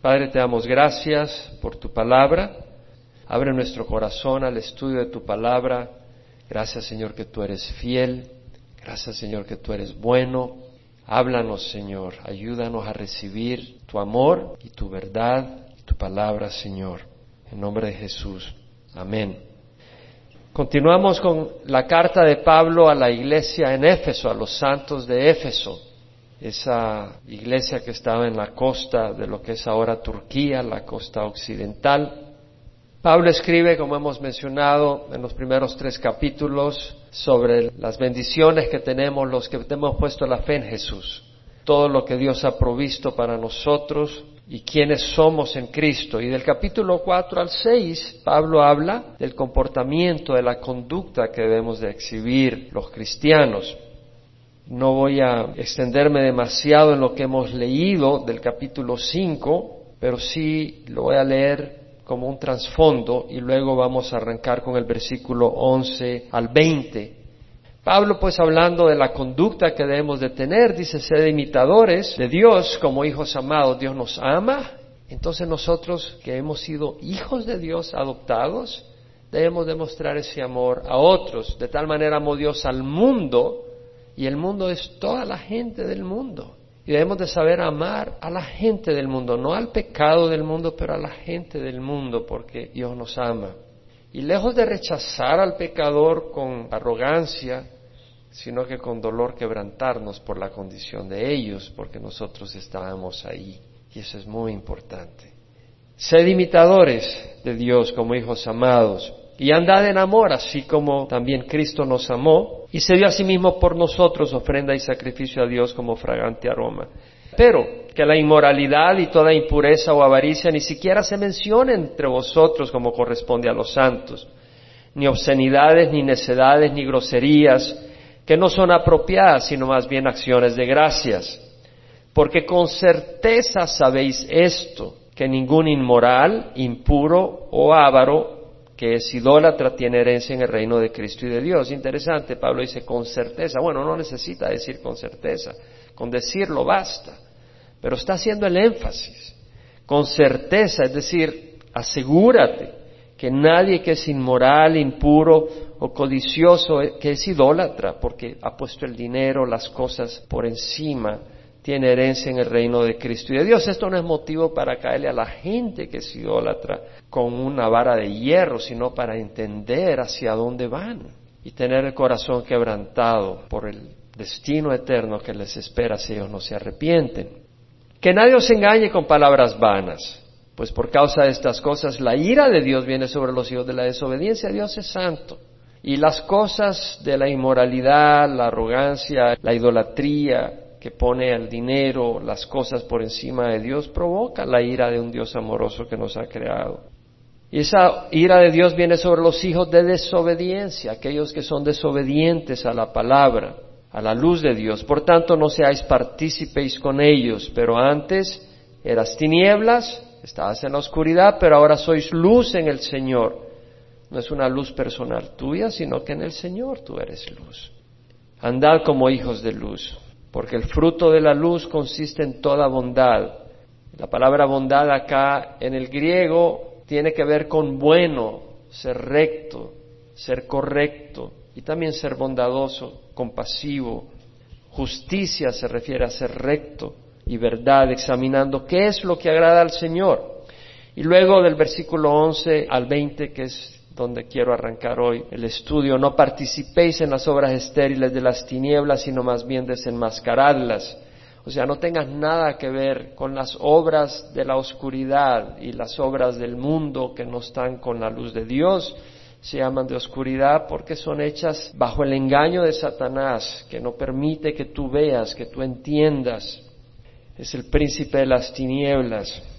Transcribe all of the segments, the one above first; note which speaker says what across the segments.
Speaker 1: Padre, te damos gracias por tu palabra. Abre nuestro corazón al estudio de tu palabra. Gracias, Señor, que tú eres fiel. Gracias, Señor, que tú eres bueno. Háblanos, Señor. Ayúdanos a recibir tu amor y tu verdad y tu palabra, Señor. En nombre de Jesús. Amén. Continuamos con la carta de Pablo a la iglesia en Éfeso, a los santos de Éfeso esa iglesia que estaba en la costa de lo que es ahora Turquía, la costa occidental. Pablo escribe, como hemos mencionado en los primeros tres capítulos, sobre las bendiciones que tenemos los que hemos puesto la fe en Jesús, todo lo que Dios ha provisto para nosotros y quiénes somos en Cristo. Y del capítulo 4 al 6, Pablo habla del comportamiento, de la conducta que debemos de exhibir los cristianos. No voy a extenderme demasiado en lo que hemos leído del capítulo 5, pero sí lo voy a leer como un trasfondo y luego vamos a arrancar con el versículo 11 al 20. Pablo pues hablando de la conducta que debemos de tener, dice, sed imitadores de Dios como hijos amados. Dios nos ama. Entonces nosotros que hemos sido hijos de Dios adoptados, debemos demostrar ese amor a otros. De tal manera amó Dios al mundo y el mundo es toda la gente del mundo. Y debemos de saber amar a la gente del mundo, no al pecado del mundo, pero a la gente del mundo, porque Dios nos ama. Y lejos de rechazar al pecador con arrogancia, sino que con dolor quebrantarnos por la condición de ellos, porque nosotros estábamos ahí. Y eso es muy importante. Sed imitadores de Dios como hijos amados y andad en amor, así como también Cristo nos amó y se dio a sí mismo por nosotros ofrenda y sacrificio a Dios como fragante aroma. Pero que la inmoralidad y toda impureza o avaricia ni siquiera se mencione entre vosotros como corresponde a los santos, ni obscenidades, ni necedades, ni groserías, que no son apropiadas, sino más bien acciones de gracias. Porque con certeza sabéis esto, que ningún inmoral, impuro o avaro que es idólatra tiene herencia en el reino de Cristo y de Dios. Interesante, Pablo dice con certeza. Bueno, no necesita decir con certeza, con decirlo basta, pero está haciendo el énfasis. Con certeza, es decir, asegúrate que nadie que es inmoral, impuro o codicioso, que es idólatra, porque ha puesto el dinero, las cosas por encima tiene herencia en el reino de Cristo y de Dios. Esto no es motivo para caerle a la gente que es idólatra con una vara de hierro, sino para entender hacia dónde van y tener el corazón quebrantado por el destino eterno que les espera si ellos no se arrepienten. Que nadie os engañe con palabras vanas, pues por causa de estas cosas la ira de Dios viene sobre los hijos de la desobediencia. Dios es santo. Y las cosas de la inmoralidad, la arrogancia, la idolatría, que pone el dinero, las cosas por encima de Dios, provoca la ira de un Dios amoroso que nos ha creado. Y esa ira de Dios viene sobre los hijos de desobediencia, aquellos que son desobedientes a la palabra, a la luz de Dios. Por tanto, no seáis partícipes con ellos, pero antes eras tinieblas, estabas en la oscuridad, pero ahora sois luz en el Señor. No es una luz personal tuya, sino que en el Señor tú eres luz. Andad como hijos de luz porque el fruto de la luz consiste en toda bondad. La palabra bondad acá en el griego tiene que ver con bueno, ser recto, ser correcto y también ser bondadoso, compasivo. Justicia se refiere a ser recto y verdad, examinando qué es lo que agrada al Señor. Y luego del versículo 11 al 20, que es donde quiero arrancar hoy el estudio. No participéis en las obras estériles de las tinieblas, sino más bien desenmascaradlas. O sea, no tengas nada que ver con las obras de la oscuridad y las obras del mundo que no están con la luz de Dios. Se llaman de oscuridad porque son hechas bajo el engaño de Satanás, que no permite que tú veas, que tú entiendas. Es el príncipe de las tinieblas.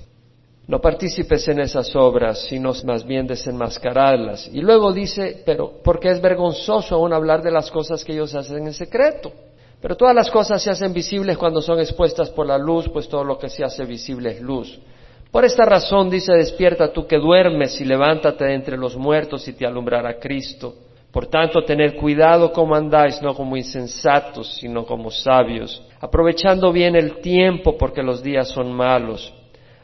Speaker 1: No participes en esas obras, sino más bien desenmascararlas. Y luego dice, pero porque es vergonzoso aún hablar de las cosas que ellos hacen en secreto. Pero todas las cosas se hacen visibles cuando son expuestas por la luz, pues todo lo que se hace visible es luz. Por esta razón dice, despierta tú que duermes y levántate de entre los muertos y te alumbrará Cristo. Por tanto, tened cuidado como andáis, no como insensatos, sino como sabios, aprovechando bien el tiempo porque los días son malos.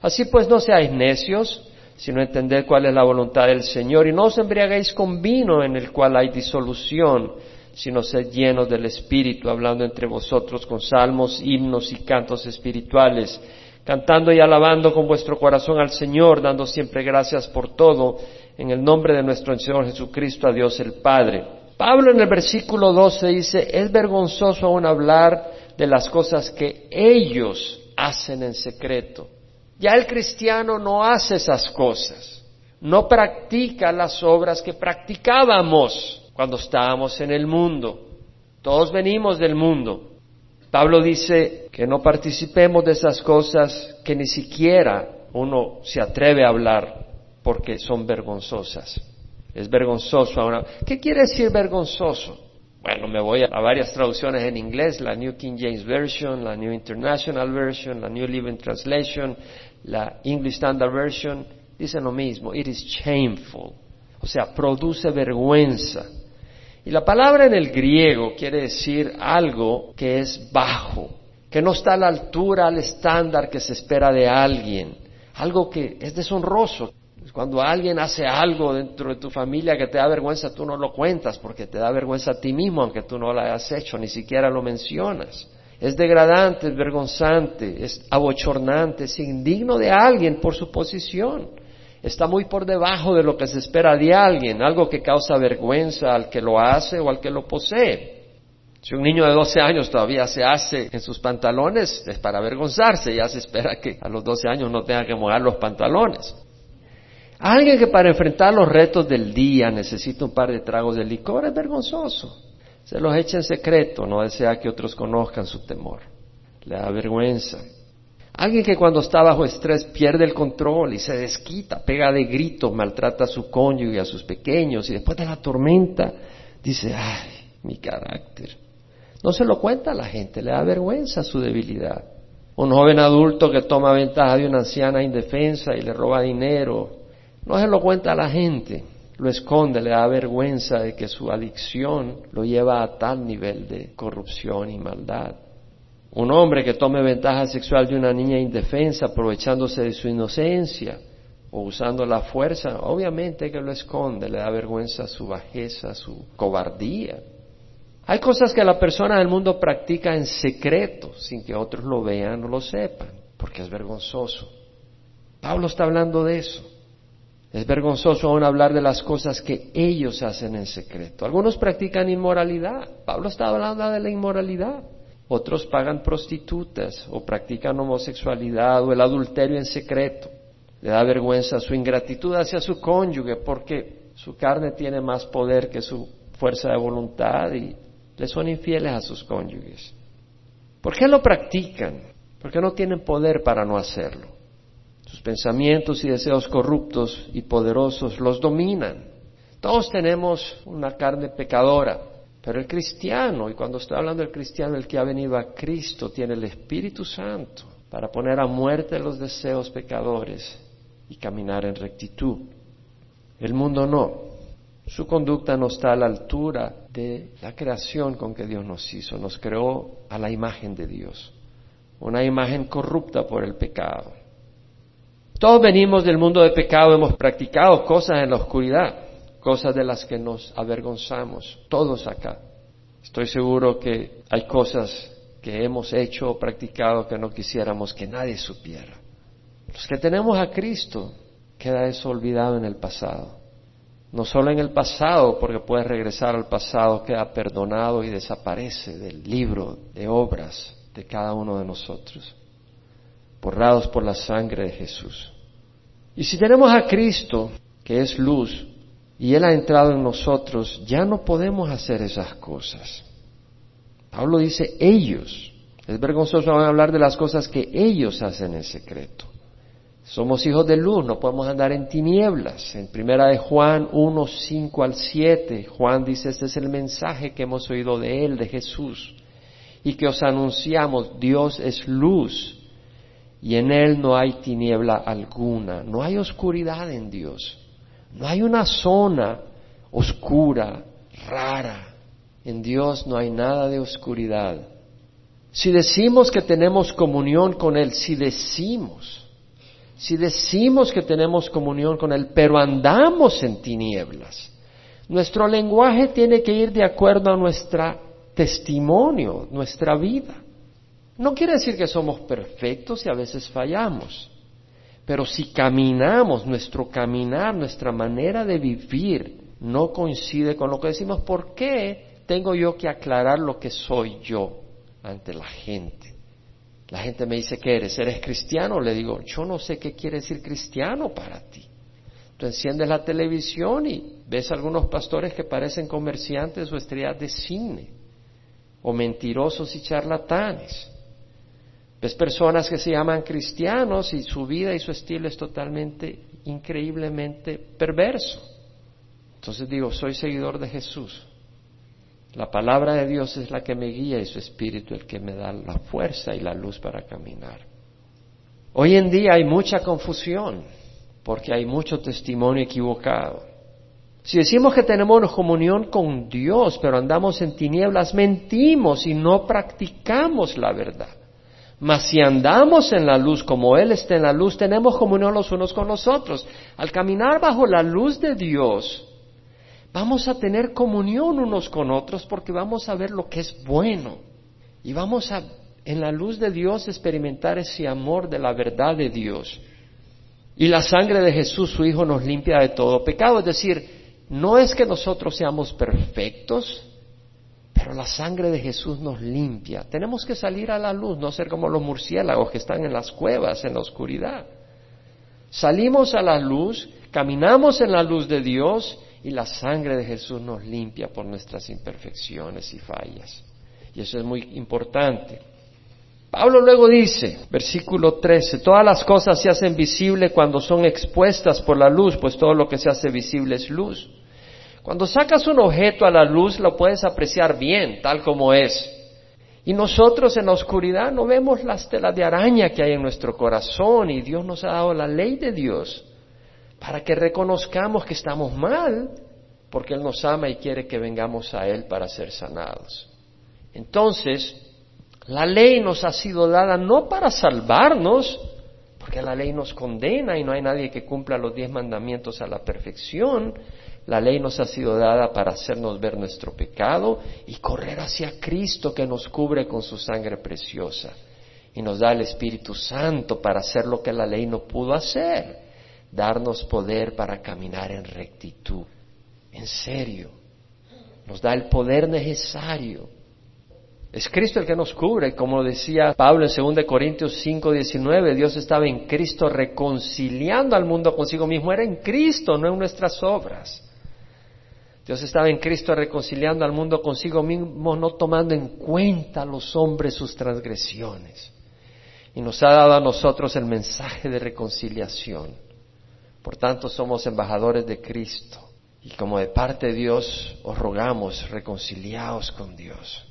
Speaker 1: Así pues no seáis necios, sino entended cuál es la voluntad del Señor, y no os embriaguéis con vino en el cual hay disolución, sino sed llenos del Espíritu, hablando entre vosotros con salmos, himnos y cantos espirituales, cantando y alabando con vuestro corazón al Señor, dando siempre gracias por todo, en el nombre de nuestro Señor Jesucristo, a Dios el Padre. Pablo en el versículo 12 dice, es vergonzoso aún hablar de las cosas que ellos hacen en secreto. Ya el cristiano no hace esas cosas, no practica las obras que practicábamos cuando estábamos en el mundo. Todos venimos del mundo. Pablo dice que no participemos de esas cosas que ni siquiera uno se atreve a hablar porque son vergonzosas. Es vergonzoso ahora. ¿Qué quiere decir vergonzoso? Bueno, me voy a, varias traducciones en inglés, la New King James Version, la New International Version, la New Living Translation, la English Standard Version, dicen lo mismo. It is shameful. O sea, produce vergüenza. Y la palabra en el griego quiere decir algo que es bajo, que no está a la altura, al estándar que se espera de alguien, algo que es deshonroso. Cuando alguien hace algo dentro de tu familia que te da vergüenza, tú no lo cuentas porque te da vergüenza a ti mismo, aunque tú no lo hayas hecho, ni siquiera lo mencionas. Es degradante, es vergonzante, es abochornante, es indigno de alguien por su posición está muy por debajo de lo que se espera de alguien, algo que causa vergüenza al que lo hace o al que lo posee. Si un niño de 12 años todavía se hace en sus pantalones, es para avergonzarse, ya se espera que a los 12 años no tenga que mojar los pantalones. Alguien que para enfrentar los retos del día necesita un par de tragos de licor es vergonzoso. Se los echa en secreto, no desea que otros conozcan su temor. Le da vergüenza. Alguien que cuando está bajo estrés pierde el control y se desquita, pega de gritos, maltrata a su cónyuge, a sus pequeños y después de la tormenta dice, ay, mi carácter. No se lo cuenta a la gente, le da vergüenza su debilidad. Un joven adulto que toma ventaja de una anciana indefensa y le roba dinero, no se lo cuenta a la gente, lo esconde, le da vergüenza de que su adicción lo lleva a tal nivel de corrupción y maldad. Un hombre que tome ventaja sexual de una niña indefensa aprovechándose de su inocencia o usando la fuerza, obviamente que lo esconde, le da vergüenza su bajeza, su cobardía. Hay cosas que la persona del mundo practica en secreto, sin que otros lo vean o lo sepan, porque es vergonzoso. Pablo está hablando de eso. Es vergonzoso aún hablar de las cosas que ellos hacen en secreto. Algunos practican inmoralidad. Pablo está hablando de la inmoralidad. Otros pagan prostitutas o practican homosexualidad o el adulterio en secreto. Le da vergüenza su ingratitud hacia su cónyuge porque su carne tiene más poder que su fuerza de voluntad y le son infieles a sus cónyuges. ¿Por qué lo practican? Porque no tienen poder para no hacerlo. Sus pensamientos y deseos corruptos y poderosos los dominan. Todos tenemos una carne pecadora pero el cristiano, y cuando estoy hablando del cristiano, el que ha venido a Cristo, tiene el Espíritu Santo para poner a muerte los deseos pecadores y caminar en rectitud. El mundo no. Su conducta no está a la altura de la creación con que Dios nos hizo. Nos creó a la imagen de Dios. Una imagen corrupta por el pecado. Todos venimos del mundo de pecado, hemos practicado cosas en la oscuridad cosas de las que nos avergonzamos, todos acá. Estoy seguro que hay cosas que hemos hecho o practicado que no quisiéramos que nadie supiera. Los que tenemos a Cristo, queda eso olvidado en el pasado. No solo en el pasado, porque puedes regresar al pasado, queda perdonado y desaparece del libro de obras de cada uno de nosotros, borrados por la sangre de Jesús. Y si tenemos a Cristo, que es luz, y Él ha entrado en nosotros, ya no podemos hacer esas cosas. Pablo dice ellos. Es vergonzoso hablar de las cosas que ellos hacen en secreto. Somos hijos de luz, no podemos andar en tinieblas. En primera de Juan 1, 5 al 7, Juan dice, este es el mensaje que hemos oído de Él, de Jesús, y que os anunciamos, Dios es luz, y en Él no hay tiniebla alguna, no hay oscuridad en Dios. No hay una zona oscura, rara. En Dios no hay nada de oscuridad. Si decimos que tenemos comunión con Él, si decimos, si decimos que tenemos comunión con Él, pero andamos en tinieblas, nuestro lenguaje tiene que ir de acuerdo a nuestro testimonio, nuestra vida. No quiere decir que somos perfectos y a veces fallamos, pero si caminamos, nuestro caminar, nuestra manera de vivir no coincide con lo que decimos, ¿por qué tengo yo que aclarar lo que soy yo ante la gente? La gente me dice, ¿qué eres? ¿Eres cristiano? Le digo, yo no sé qué quiere decir cristiano para ti. Tú enciendes la televisión y ves algunos pastores que parecen comerciantes o estrellas de cine, o mentirosos y charlatanes. Ves personas que se llaman cristianos y su vida y su estilo es totalmente, increíblemente perverso. Entonces digo, soy seguidor de Jesús. La palabra de Dios es la que me guía y su espíritu el que me da la fuerza y la luz para caminar. Hoy en día hay mucha confusión porque hay mucho testimonio equivocado. Si decimos que tenemos comunión con Dios, pero andamos en tinieblas, mentimos y no practicamos la verdad. Mas si andamos en la luz como Él está en la luz, tenemos comunión los unos con los otros. Al caminar bajo la luz de Dios, vamos a tener comunión unos con otros porque vamos a ver lo que es bueno y vamos a en la luz de Dios experimentar ese amor de la verdad de Dios. Y la sangre de Jesús, su Hijo, nos limpia de todo pecado. Es decir, no es que nosotros seamos perfectos, pero la sangre de Jesús nos limpia. Tenemos que salir a la luz, no ser como los murciélagos que están en las cuevas, en la oscuridad. Salimos a la luz, caminamos en la luz de Dios y la sangre de Jesús nos limpia por nuestras imperfecciones y fallas. Y eso es muy importante. Pablo luego dice, versículo 13, todas las cosas se hacen visibles cuando son expuestas por la luz, pues todo lo que se hace visible es luz. Cuando sacas un objeto a la luz lo puedes apreciar bien, tal como es. Y nosotros en la oscuridad no vemos las telas de araña que hay en nuestro corazón y Dios nos ha dado la ley de Dios para que reconozcamos que estamos mal, porque Él nos ama y quiere que vengamos a Él para ser sanados. Entonces, la ley nos ha sido dada no para salvarnos, porque la ley nos condena y no hay nadie que cumpla los diez mandamientos a la perfección. La ley nos ha sido dada para hacernos ver nuestro pecado y correr hacia Cristo que nos cubre con su sangre preciosa. Y nos da el Espíritu Santo para hacer lo que la ley no pudo hacer darnos poder para caminar en rectitud. En serio, nos da el poder necesario. Es Cristo el que nos cubre, como decía Pablo en 2 Corintios 5, 19, Dios estaba en Cristo reconciliando al mundo consigo mismo, era en Cristo, no en nuestras obras. Dios estaba en Cristo reconciliando al mundo consigo mismo, no tomando en cuenta a los hombres sus transgresiones. Y nos ha dado a nosotros el mensaje de reconciliación. Por tanto, somos embajadores de Cristo. Y como de parte de Dios, os rogamos, reconciliaos con Dios.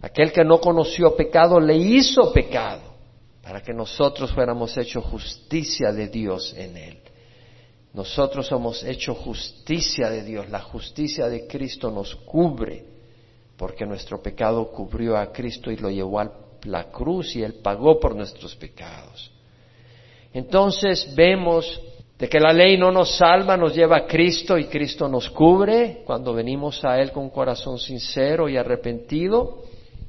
Speaker 1: Aquel que no conoció pecado, le hizo pecado, para que nosotros fuéramos hecho justicia de Dios en él. Nosotros somos hecho justicia de Dios. La justicia de Cristo nos cubre, porque nuestro pecado cubrió a Cristo y lo llevó a la cruz y Él pagó por nuestros pecados. Entonces vemos de que la ley no nos salva, nos lleva a Cristo y Cristo nos cubre cuando venimos a Él con corazón sincero y arrepentido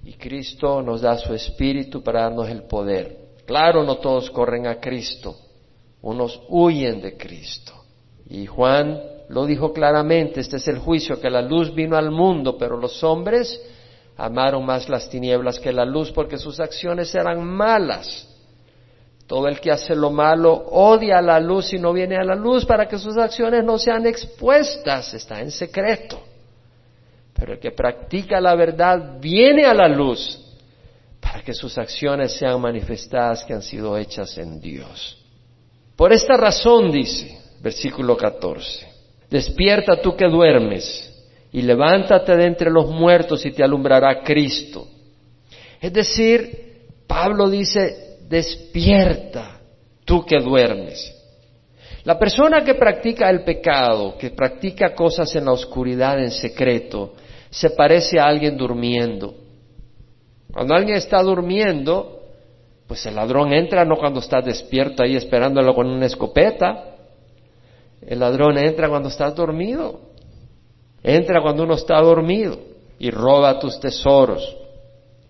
Speaker 1: y Cristo nos da su espíritu para darnos el poder. Claro, no todos corren a Cristo, unos huyen de Cristo. Y Juan lo dijo claramente, este es el juicio, que la luz vino al mundo, pero los hombres amaron más las tinieblas que la luz porque sus acciones eran malas. Todo el que hace lo malo odia la luz y no viene a la luz para que sus acciones no sean expuestas, está en secreto. Pero el que practica la verdad viene a la luz para que sus acciones sean manifestadas que han sido hechas en Dios. Por esta razón dice, versículo 14, despierta tú que duermes y levántate de entre los muertos y te alumbrará Cristo. Es decir, Pablo dice, despierta, tú que duermes. La persona que practica el pecado, que practica cosas en la oscuridad, en secreto, se parece a alguien durmiendo. Cuando alguien está durmiendo, Pues el ladrón entra no cuando estás despierto ahí esperándolo con una escopeta. El ladrón entra cuando estás dormido. Entra cuando uno está dormido y roba tus tesoros.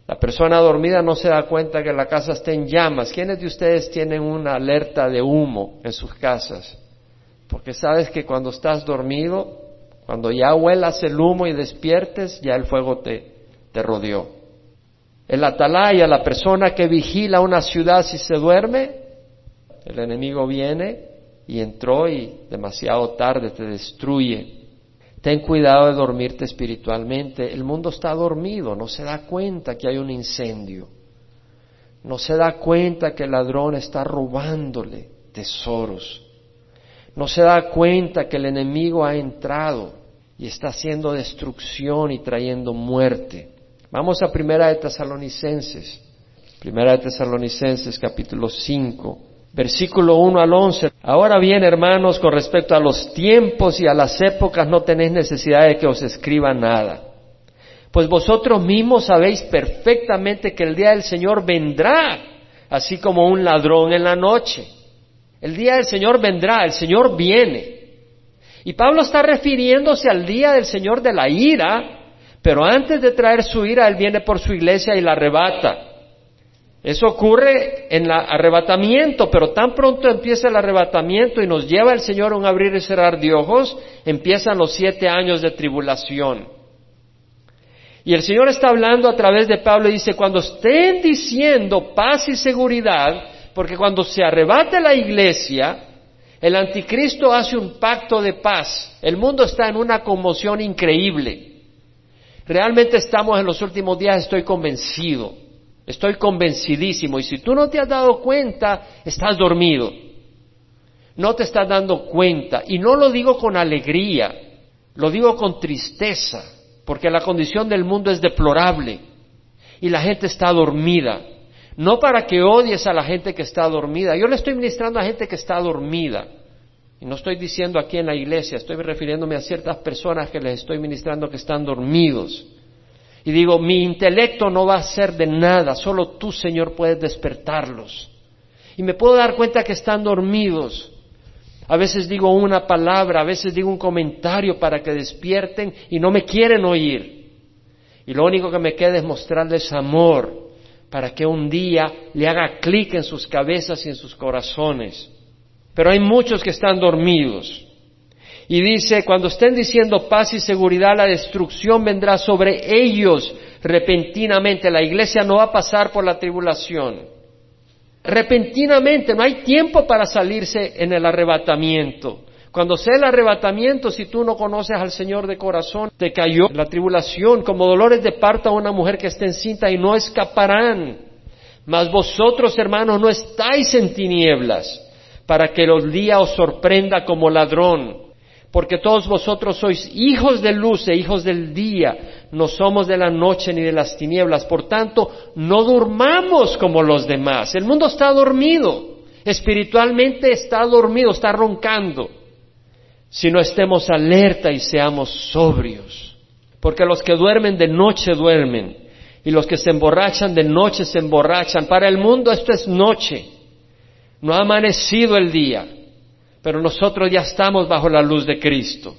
Speaker 1: La persona dormida no se da cuenta que la casa está en llamas. ¿Quiénes de ustedes tienen una alerta de humo en sus casas? Porque sabes que cuando estás dormido, cuando ya huelas el humo y despiertes, ya el fuego te, te rodeó. El atalaya, la persona que vigila una ciudad si se duerme, el enemigo viene y entró y demasiado tarde te destruye. Ten cuidado de dormirte espiritualmente. El mundo está dormido, no se da cuenta que hay un incendio. No se da cuenta que el ladrón está robándole tesoros. No se da cuenta que el enemigo ha entrado y está haciendo destrucción y trayendo muerte. Vamos a Primera de Tesalonicenses. Primera de Tesalonicenses capítulo 5 versículo 1 al 11. Ahora bien, hermanos, con respecto a los tiempos y a las épocas, no tenéis necesidad de que os escriba nada. Pues vosotros mismos sabéis perfectamente que el día del Señor vendrá, así como un ladrón en la noche. El día del Señor vendrá, el Señor viene. Y Pablo está refiriéndose al día del Señor de la ira, pero antes de traer su ira, Él viene por su iglesia y la arrebata. Eso ocurre en el arrebatamiento, pero tan pronto empieza el arrebatamiento y nos lleva el Señor a un abrir y cerrar de ojos, empiezan los siete años de tribulación. Y el Señor está hablando a través de Pablo y dice, cuando estén diciendo paz y seguridad, porque cuando se arrebate la iglesia, el anticristo hace un pacto de paz. El mundo está en una conmoción increíble. Realmente estamos en los últimos días, estoy convencido. Estoy convencidísimo. Y si tú no te has dado cuenta, estás dormido. No te estás dando cuenta. Y no lo digo con alegría, lo digo con tristeza, porque la condición del mundo es deplorable. Y la gente está dormida. No para que odies a la gente que está dormida. Yo le estoy ministrando a gente que está dormida. No estoy diciendo aquí en la iglesia, estoy refiriéndome a ciertas personas que les estoy ministrando que están dormidos. Y digo, mi intelecto no va a ser de nada, solo tú, Señor, puedes despertarlos. Y me puedo dar cuenta que están dormidos. A veces digo una palabra, a veces digo un comentario para que despierten y no me quieren oír. Y lo único que me queda es mostrarles amor para que un día le haga clic en sus cabezas y en sus corazones. Pero hay muchos que están dormidos. Y dice, cuando estén diciendo paz y seguridad, la destrucción vendrá sobre ellos repentinamente. La iglesia no va a pasar por la tribulación. Repentinamente, no hay tiempo para salirse en el arrebatamiento. Cuando sea el arrebatamiento, si tú no conoces al Señor de corazón, te cayó la tribulación como dolores de parto a una mujer que está encinta y no escaparán. Mas vosotros, hermanos, no estáis en tinieblas para que los días os sorprenda como ladrón. Porque todos vosotros sois hijos de luz e hijos del día, no somos de la noche ni de las tinieblas, por tanto, no durmamos como los demás. El mundo está dormido, espiritualmente está dormido, está roncando, si no estemos alerta y seamos sobrios, porque los que duermen de noche duermen, y los que se emborrachan de noche se emborrachan. Para el mundo esto es noche, no ha amanecido el día pero nosotros ya estamos bajo la luz de Cristo.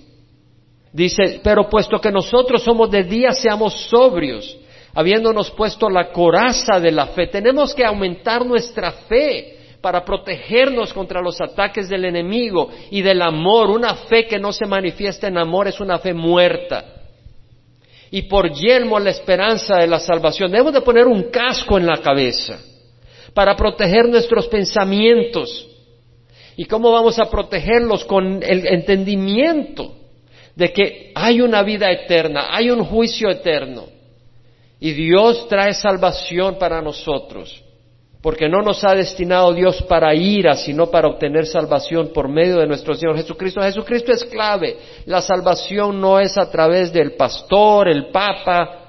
Speaker 1: Dice, pero puesto que nosotros somos de día, seamos sobrios, habiéndonos puesto la coraza de la fe. Tenemos que aumentar nuestra fe para protegernos contra los ataques del enemigo y del amor. Una fe que no se manifiesta en amor es una fe muerta. Y por yelmo la esperanza de la salvación. Debemos de poner un casco en la cabeza para proteger nuestros pensamientos ¿Y cómo vamos a protegerlos con el entendimiento de que hay una vida eterna, hay un juicio eterno? Y Dios trae salvación para nosotros, porque no nos ha destinado Dios para ira, sino para obtener salvación por medio de nuestro Señor Jesucristo. Jesucristo es clave. La salvación no es a través del pastor, el papa,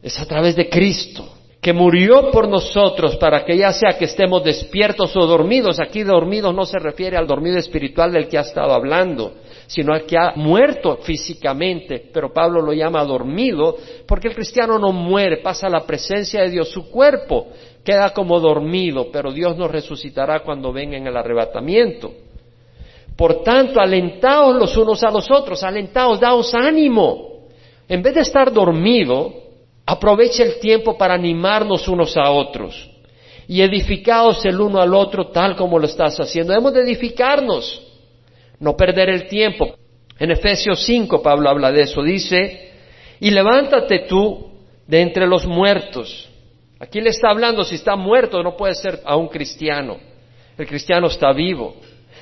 Speaker 1: es a través de Cristo que murió por nosotros para que ya sea que estemos despiertos o dormidos, aquí dormidos no se refiere al dormido espiritual del que ha estado hablando, sino al que ha muerto físicamente, pero Pablo lo llama dormido porque el cristiano no muere, pasa a la presencia de Dios, su cuerpo queda como dormido, pero Dios nos resucitará cuando venga en el arrebatamiento. Por tanto, alentaos los unos a los otros, alentaos, daos ánimo. En vez de estar dormido, aproveche el tiempo para animarnos unos a otros y edificaos el uno al otro tal como lo estás haciendo. Hemos de edificarnos, no perder el tiempo. En Efesios 5 Pablo habla de eso, dice, y levántate tú de entre los muertos. Aquí le está hablando, si está muerto no puede ser a un cristiano. El cristiano está vivo.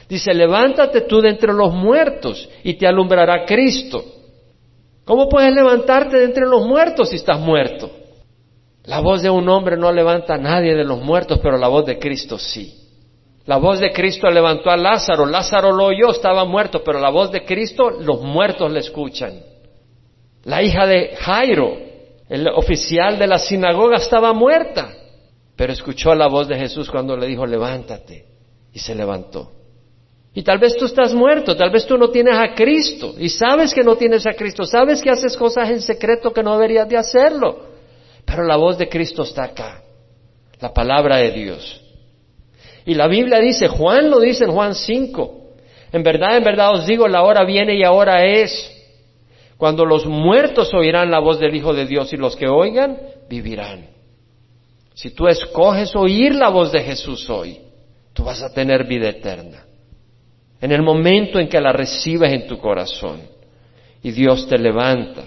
Speaker 1: Dice, levántate tú de entre los muertos y te alumbrará Cristo. ¿Cómo puedes levantarte de entre los muertos si estás muerto? La voz de un hombre no levanta a nadie de los muertos, pero la voz de Cristo sí. La voz de Cristo levantó a Lázaro. Lázaro lo oyó, estaba muerto, pero la voz de Cristo los muertos le escuchan. La hija de Jairo, el oficial de la sinagoga, estaba muerta, pero escuchó la voz de Jesús cuando le dijo, levántate, y se levantó. Y tal vez tú estás muerto, tal vez tú no tienes a Cristo, y sabes que no tienes a Cristo, sabes que haces cosas en secreto que no deberías de hacerlo. Pero la voz de Cristo está acá, la palabra de Dios. Y la Biblia dice, Juan lo dice en Juan 5, en verdad, en verdad os digo, la hora viene y ahora es, cuando los muertos oirán la voz del Hijo de Dios y los que oigan, vivirán. Si tú escoges oír la voz de Jesús hoy, tú vas a tener vida eterna. En el momento en que la recibes en tu corazón y Dios te levanta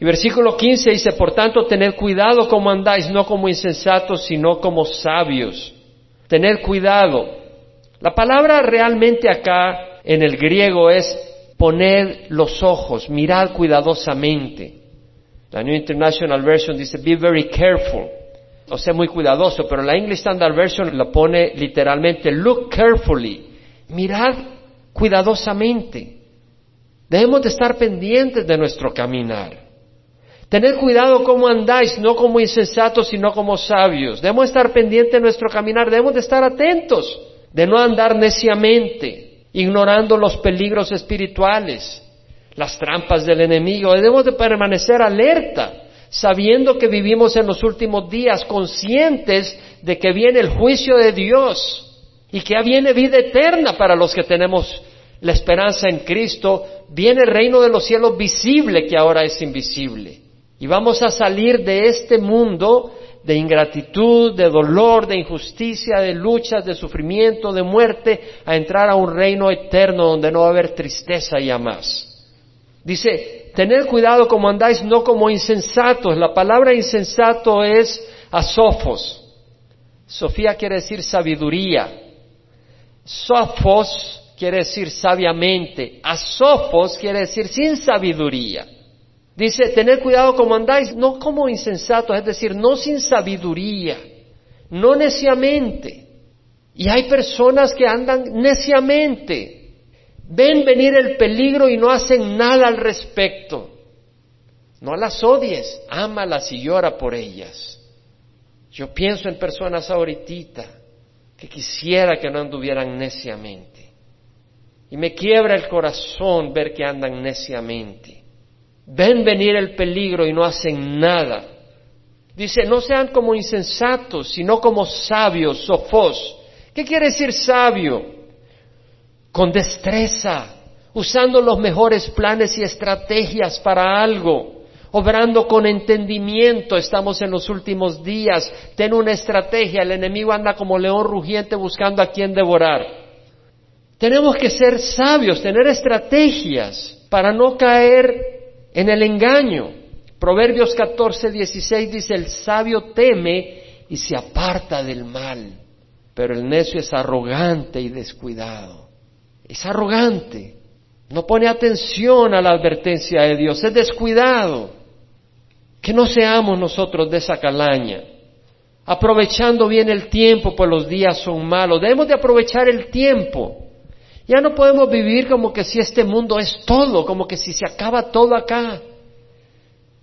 Speaker 1: y versículo 15 dice, por tanto, tened cuidado como andáis, no como insensatos, sino como sabios. Tened cuidado. La palabra realmente acá en el griego es poned los ojos, mirad cuidadosamente. La New International Version dice, be very careful. O sea, muy cuidadoso, pero la English Standard Version lo pone literalmente, look carefully. Mirad cuidadosamente. Debemos de estar pendientes de nuestro caminar. Tened cuidado cómo andáis, no como insensatos, sino como sabios. Debemos estar pendientes de nuestro caminar, debemos de estar atentos, de no andar neciamente, ignorando los peligros espirituales, las trampas del enemigo. Debemos de permanecer alerta, sabiendo que vivimos en los últimos días, conscientes de que viene el juicio de Dios y que ya viene vida eterna para los que tenemos la esperanza en Cristo, viene el reino de los cielos visible que ahora es invisible. Y vamos a salir de este mundo de ingratitud, de dolor, de injusticia, de luchas, de sufrimiento, de muerte, a entrar a un reino eterno donde no va a haber tristeza ya más. Dice, tened cuidado como andáis, no como insensatos. La palabra insensato es asofos. Sofía quiere decir sabiduría. Sofos quiere decir sabiamente. Asofos quiere decir sin sabiduría. Dice, tened cuidado como andáis, no como insensatos, es decir, no sin sabiduría, no neciamente. Y hay personas que andan neciamente, ven venir el peligro y no hacen nada al respecto. No las odies, ámalas y llora por ellas. Yo pienso en personas ahorita que quisiera que no anduvieran neciamente. Y me quiebra el corazón ver que andan neciamente ven venir el peligro y no hacen nada. Dice, no sean como insensatos, sino como sabios, sofos. ¿Qué quiere decir sabio? Con destreza, usando los mejores planes y estrategias para algo, obrando con entendimiento. Estamos en los últimos días. Ten una estrategia. El enemigo anda como león rugiente buscando a quien devorar. Tenemos que ser sabios, tener estrategias para no caer en el engaño. Proverbios 14, 16 dice, el sabio teme y se aparta del mal, pero el necio es arrogante y descuidado. Es arrogante, no pone atención a la advertencia de Dios, es descuidado. Que no seamos nosotros de esa calaña, aprovechando bien el tiempo, pues los días son malos. Debemos de aprovechar el tiempo ya no podemos vivir como que si este mundo es todo, como que si se acaba todo acá.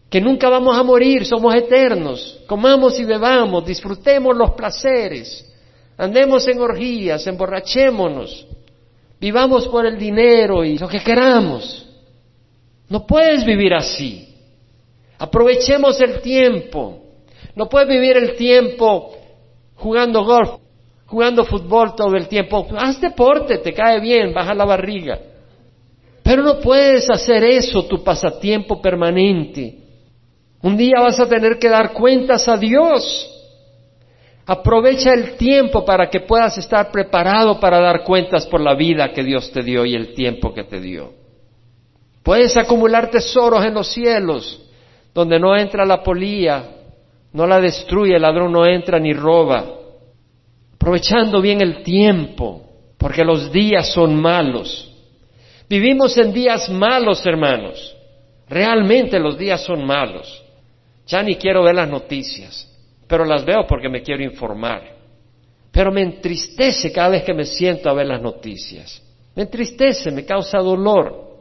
Speaker 1: Que nunca vamos a morir, somos eternos. Comamos y bebamos, disfrutemos los placeres. Andemos en orgías, emborrachémonos. Vivamos por el dinero y lo que queramos. No puedes vivir así. Aprovechemos el tiempo. No puedes vivir el tiempo jugando golf, jugando fútbol todo el tiempo. Haz deporte, te cae bien, baja la barriga. Pero no puedes hacer eso tu pasatiempo permanente. Un día vas a tener que dar cuentas a Dios. Aprovecha el tiempo para que puedas estar preparado para dar cuentas por la vida que Dios te dio y el tiempo que te dio. Puedes acumular tesoros en los cielos, donde no entra la polía, no la destruye, el ladrón no entra ni roba. Aprovechando bien el tiempo, porque los días son malos. Vivimos en días malos, hermanos. Realmente los días son malos. Ya ni quiero ver las noticias pero las veo porque me quiero informar. Pero me entristece cada vez que me siento a ver las noticias. Me entristece, me causa dolor.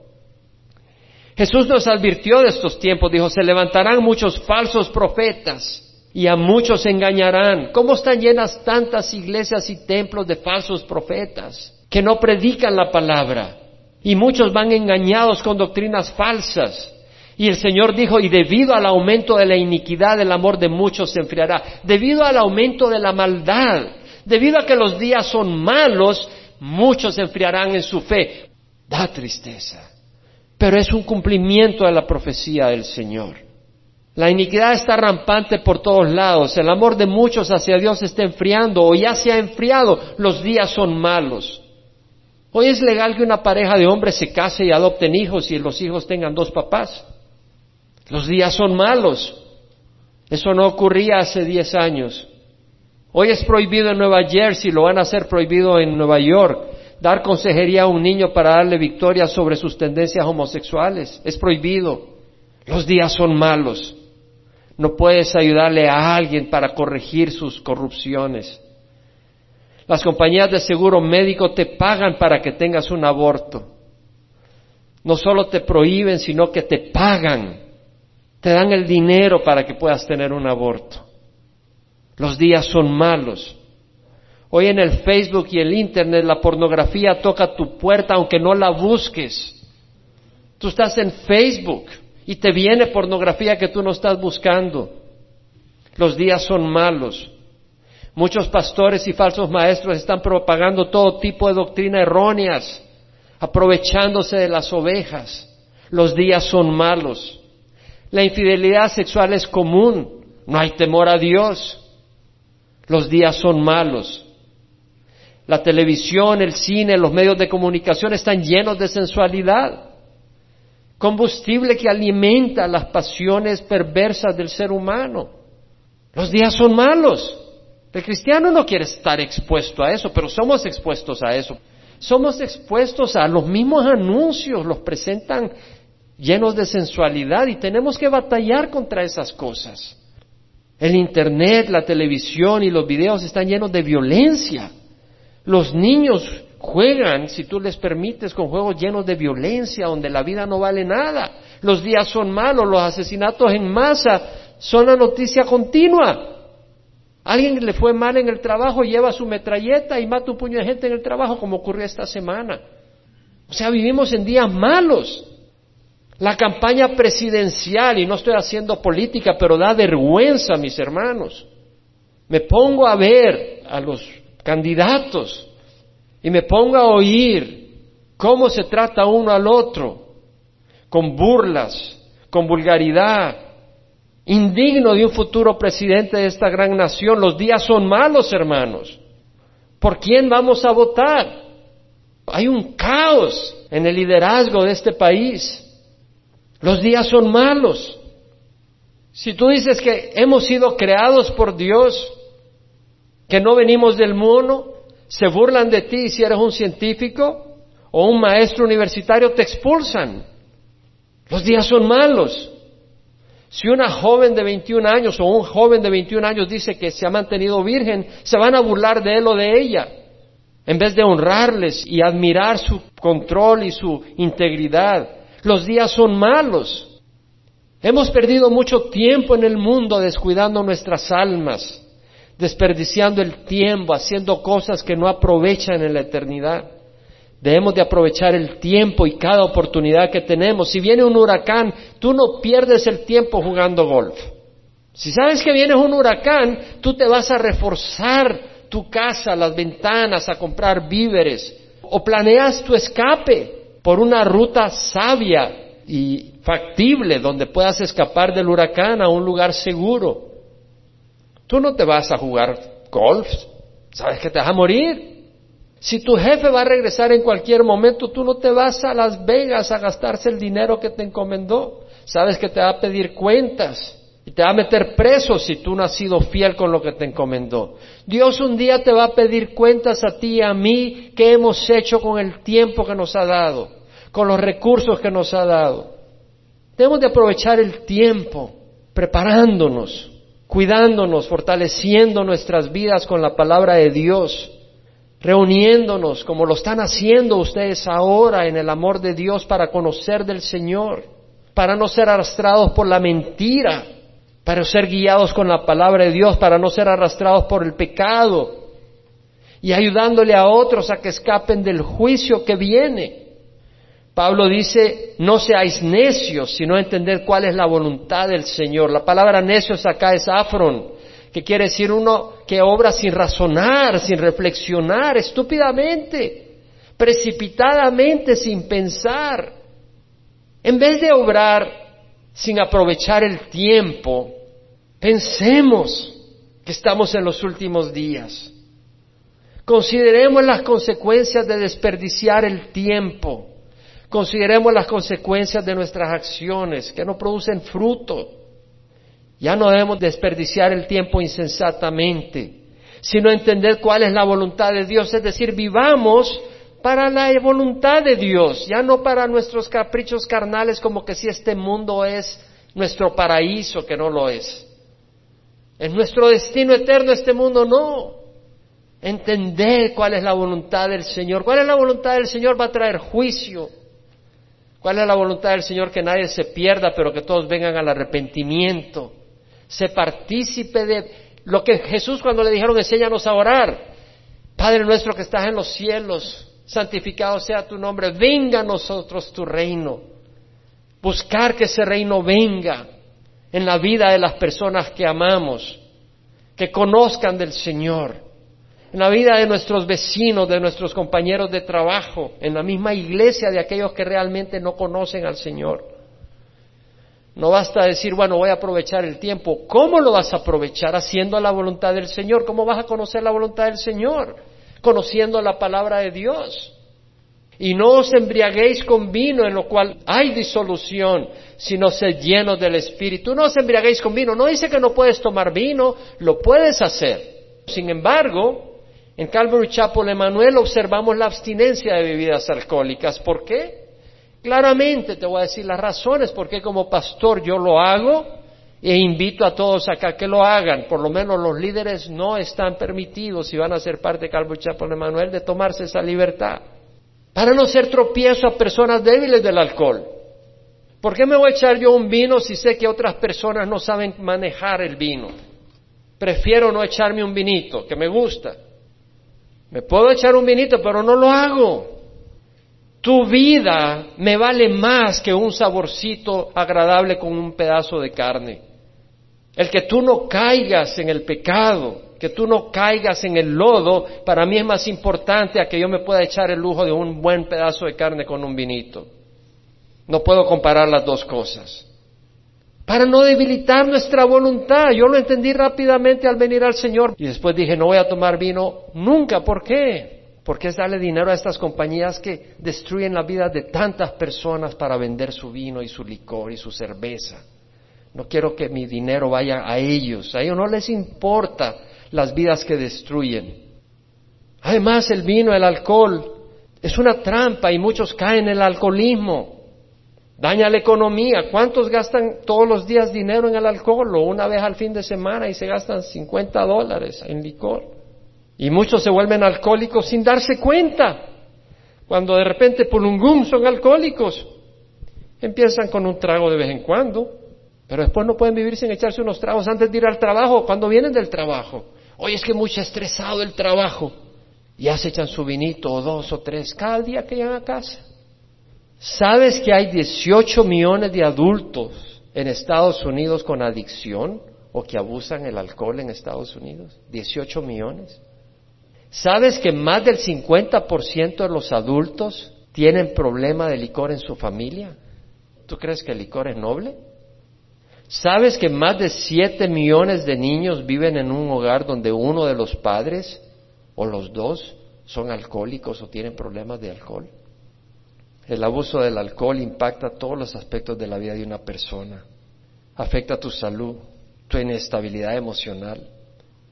Speaker 1: Jesús nos advirtió de estos tiempos, dijo, se levantarán muchos falsos profetas y a muchos engañarán. ¿Cómo están llenas tantas iglesias y templos de falsos profetas que no predican la palabra? Y muchos van engañados con doctrinas falsas. Y el Señor dijo, y debido al aumento de la iniquidad, el amor de muchos se enfriará. Debido al aumento de la maldad, debido a que los días son malos, muchos se enfriarán en su fe. Da tristeza. Pero es un cumplimiento de la profecía del Señor. La iniquidad está rampante por todos lados. El amor de muchos hacia Dios está enfriando o ya se ha enfriado. Los días son malos. Hoy es legal que una pareja de hombres se case y adopten hijos y los hijos tengan dos papás. Los días son malos. Eso no ocurría hace diez años. Hoy es prohibido en Nueva Jersey, lo van a hacer prohibido en Nueva York, dar consejería a un niño para darle victoria sobre sus tendencias homosexuales. Es prohibido. Los días son malos. No puedes ayudarle a alguien para corregir sus corrupciones. Las compañías de seguro médico te pagan para que tengas un aborto. No solo te prohíben, sino que te pagan te dan el dinero para que puedas tener un aborto. Los días son malos. Hoy en el Facebook y el Internet la pornografía toca tu puerta aunque no la busques. Tú estás en Facebook y te viene pornografía que tú no estás buscando. Los días son malos. Muchos pastores y falsos maestros están propagando todo tipo de doctrina erróneas, aprovechándose de las ovejas. Los días son malos. La infidelidad sexual es común, no hay temor a Dios. Los días son malos. La televisión, el cine, los medios de comunicación están llenos de sensualidad, combustible que alimenta las pasiones perversas del ser humano. Los días son malos. El cristiano no quiere estar expuesto a eso, pero somos expuestos a eso. Somos expuestos a los mismos anuncios, los presentan llenos de sensualidad y tenemos que batallar contra esas cosas. El Internet, la televisión y los videos están llenos de violencia. Los niños juegan, si tú les permites, con juegos llenos de violencia, donde la vida no vale nada. Los días son malos, los asesinatos en masa son la noticia continua. Alguien le fue mal en el trabajo, lleva su metralleta y mata un puño de gente en el trabajo, como ocurrió esta semana. O sea, vivimos en días malos. La campaña presidencial, y no estoy haciendo política, pero da vergüenza, mis hermanos. Me pongo a ver a los candidatos y me pongo a oír cómo se trata uno al otro, con burlas, con vulgaridad, indigno de un futuro presidente de esta gran nación. Los días son malos, hermanos. ¿Por quién vamos a votar? Hay un caos en el liderazgo de este país. Los días son malos. Si tú dices que hemos sido creados por Dios, que no venimos del mono, se burlan de ti si eres un científico o un maestro universitario, te expulsan. Los días son malos. Si una joven de 21 años o un joven de 21 años dice que se ha mantenido virgen, se van a burlar de él o de ella, en vez de honrarles y admirar su control y su integridad. Los días son malos. Hemos perdido mucho tiempo en el mundo descuidando nuestras almas, desperdiciando el tiempo, haciendo cosas que no aprovechan en la eternidad. Debemos de aprovechar el tiempo y cada oportunidad que tenemos. Si viene un huracán, tú no pierdes el tiempo jugando golf. Si sabes que viene un huracán, tú te vas a reforzar tu casa, las ventanas, a comprar víveres, o planeas tu escape por una ruta sabia y factible donde puedas escapar del huracán a un lugar seguro. Tú no te vas a jugar golf, sabes que te vas a morir. Si tu jefe va a regresar en cualquier momento, tú no te vas a Las Vegas a gastarse el dinero que te encomendó. Sabes que te va a pedir cuentas y te va a meter preso si tú no has sido fiel con lo que te encomendó. Dios un día te va a pedir cuentas a ti y a mí qué hemos hecho con el tiempo que nos ha dado, con los recursos que nos ha dado. Debemos de aprovechar el tiempo preparándonos, cuidándonos, fortaleciendo nuestras vidas con la palabra de Dios, reuniéndonos como lo están haciendo ustedes ahora en el amor de Dios para conocer del Señor, para no ser arrastrados por la mentira, para ser guiados con la palabra de Dios, para no ser arrastrados por el pecado y ayudándole a otros a que escapen del juicio que viene. Pablo dice, no seáis necios, sino entender cuál es la voluntad del Señor. La palabra necios acá es afron, que quiere decir uno que obra sin razonar, sin reflexionar, estúpidamente, precipitadamente, sin pensar. En vez de obrar sin aprovechar el tiempo, pensemos que estamos en los últimos días. Consideremos las consecuencias de desperdiciar el tiempo. Consideremos las consecuencias de nuestras acciones que no producen fruto. Ya no debemos desperdiciar el tiempo insensatamente, sino entender cuál es la voluntad de Dios, es decir, vivamos para la voluntad de Dios, ya no para nuestros caprichos carnales como que si este mundo es nuestro paraíso, que no lo es. Es nuestro destino eterno este mundo, no. Entender cuál es la voluntad del Señor. ¿Cuál es la voluntad del Señor? Va a traer juicio ¿Cuál es la voluntad del Señor? Que nadie se pierda, pero que todos vengan al arrepentimiento. Se partícipe de lo que Jesús cuando le dijeron, enséñanos a orar. Padre nuestro que estás en los cielos, santificado sea tu nombre, venga a nosotros tu reino. Buscar que ese reino venga en la vida de las personas que amamos, que conozcan del Señor en la vida de nuestros vecinos, de nuestros compañeros de trabajo, en la misma iglesia de aquellos que realmente no conocen al Señor. No basta decir, bueno, voy a aprovechar el tiempo. ¿Cómo lo vas a aprovechar? Haciendo la voluntad del Señor. ¿Cómo vas a conocer la voluntad del Señor? Conociendo la palabra de Dios. Y no os embriaguéis con vino en lo cual hay disolución, sino sed llenos del Espíritu. No os embriaguéis con vino. No dice que no puedes tomar vino, lo puedes hacer. Sin embargo, en Calvary Chapel Emanuel observamos la abstinencia de bebidas alcohólicas. ¿Por qué? Claramente te voy a decir las razones por qué como pastor yo lo hago e invito a todos acá que lo hagan. Por lo menos los líderes no están permitidos, si van a ser parte de Calvary Chapel Emanuel, de tomarse esa libertad. Para no ser tropiezo a personas débiles del alcohol. ¿Por qué me voy a echar yo un vino si sé que otras personas no saben manejar el vino? Prefiero no echarme un vinito, que me gusta. Me puedo echar un vinito, pero no lo hago. Tu vida me vale más que un saborcito agradable con un pedazo de carne. El que tú no caigas en el pecado, que tú no caigas en el lodo, para mí es más importante a que yo me pueda echar el lujo de un buen pedazo de carne con un vinito. No puedo comparar las dos cosas para no debilitar nuestra voluntad. Yo lo entendí rápidamente al venir al Señor y después dije, no voy a tomar vino nunca. ¿Por qué? Porque es darle dinero a estas compañías que destruyen la vida de tantas personas para vender su vino y su licor y su cerveza. No quiero que mi dinero vaya a ellos. A ellos no les importa las vidas que destruyen. Además, el vino, el alcohol, es una trampa y muchos caen en el alcoholismo. Daña la economía. ¿Cuántos gastan todos los días dinero en el alcohol o una vez al fin de semana y se gastan 50 dólares en licor? Y muchos se vuelven alcohólicos sin darse cuenta. Cuando de repente pulungum son alcohólicos. Empiezan con un trago de vez en cuando, pero después no pueden vivir sin echarse unos tragos antes de ir al trabajo, cuando vienen del trabajo. Hoy es que mucho estresado el trabajo. Ya se echan su vinito o dos o tres cada día que llegan a casa. ¿Sabes que hay 18 millones de adultos en Estados Unidos con adicción? o que abusan el alcohol en Estados Unidos? 18 millones. ¿Sabes que más del 50% de los adultos tienen problema de licor en su familia? ¿Tú crees que el licor es noble? ¿Sabes que más de 7 millones de niños viven en un hogar donde uno de los padres o los dos son alcohólicos o tienen problemas de alcohol? El abuso del alcohol impacta todos los aspectos de la vida de una persona. Afecta tu salud, tu inestabilidad emocional,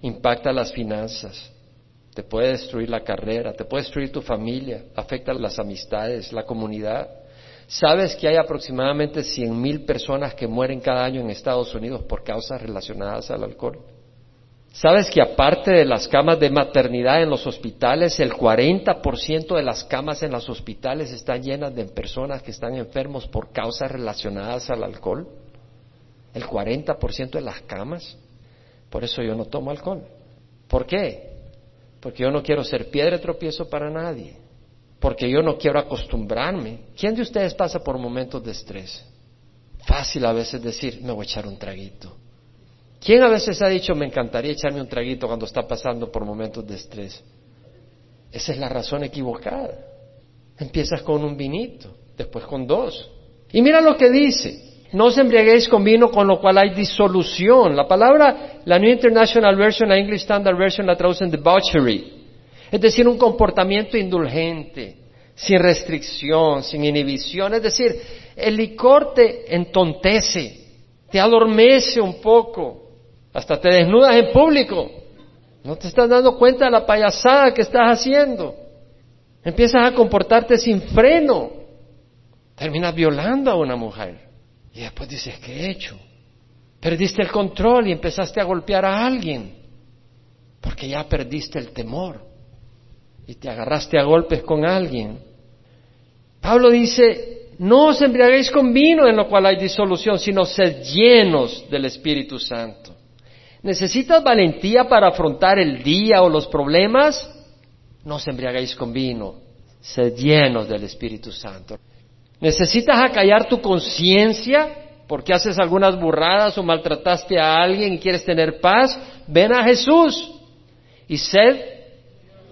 Speaker 1: impacta las finanzas, te puede destruir la carrera, te puede destruir tu familia, afecta las amistades, la comunidad. ¿Sabes que hay aproximadamente 100.000 personas que mueren cada año en Estados Unidos por causas relacionadas al alcohol? ¿Sabes que aparte de las camas de maternidad en los hospitales, el 40% de las camas en los hospitales están llenas de personas que están enfermos por causas relacionadas al alcohol? El 40% de las camas. Por eso yo no tomo alcohol. ¿Por qué? Porque yo no quiero ser piedra de tropiezo para nadie. Porque yo no quiero acostumbrarme. ¿Quién de ustedes pasa por momentos de estrés? Fácil a veces decir, me voy a echar un traguito ¿Quién a veces ha dicho, me encantaría echarme un traguito cuando está pasando por momentos de estrés? Esa es la razón equivocada. Empiezas con un vinito, después con dos. Y mira lo que dice. No os embriaguéis con vino con lo cual hay disolución. La palabra, la New International Version, la English Standard Version la traducen debauchery. Es decir, un comportamiento indulgente, sin restricción, sin inhibición. Es decir, el licor te entontece, te adormece un poco, hasta te desnudas en público. No te estás dando cuenta de la payasada que estás haciendo. Empiezas a comportarte sin freno. Terminas violando a una mujer. Y después dices, ¿qué he hecho? Perdiste el control y empezaste a golpear a alguien. Porque ya perdiste el temor. Y te agarraste a golpes con alguien. Pablo dice, no os embriaguéis con vino en lo cual hay disolución, sino sed llenos del Espíritu Santo. ¿Necesitas valentía para afrontar el día o los problemas? No os embriaguéis con vino, sed llenos del Espíritu Santo. ¿Necesitas acallar tu conciencia porque haces algunas burradas o maltrataste a alguien y quieres tener paz? Ven a Jesús y sed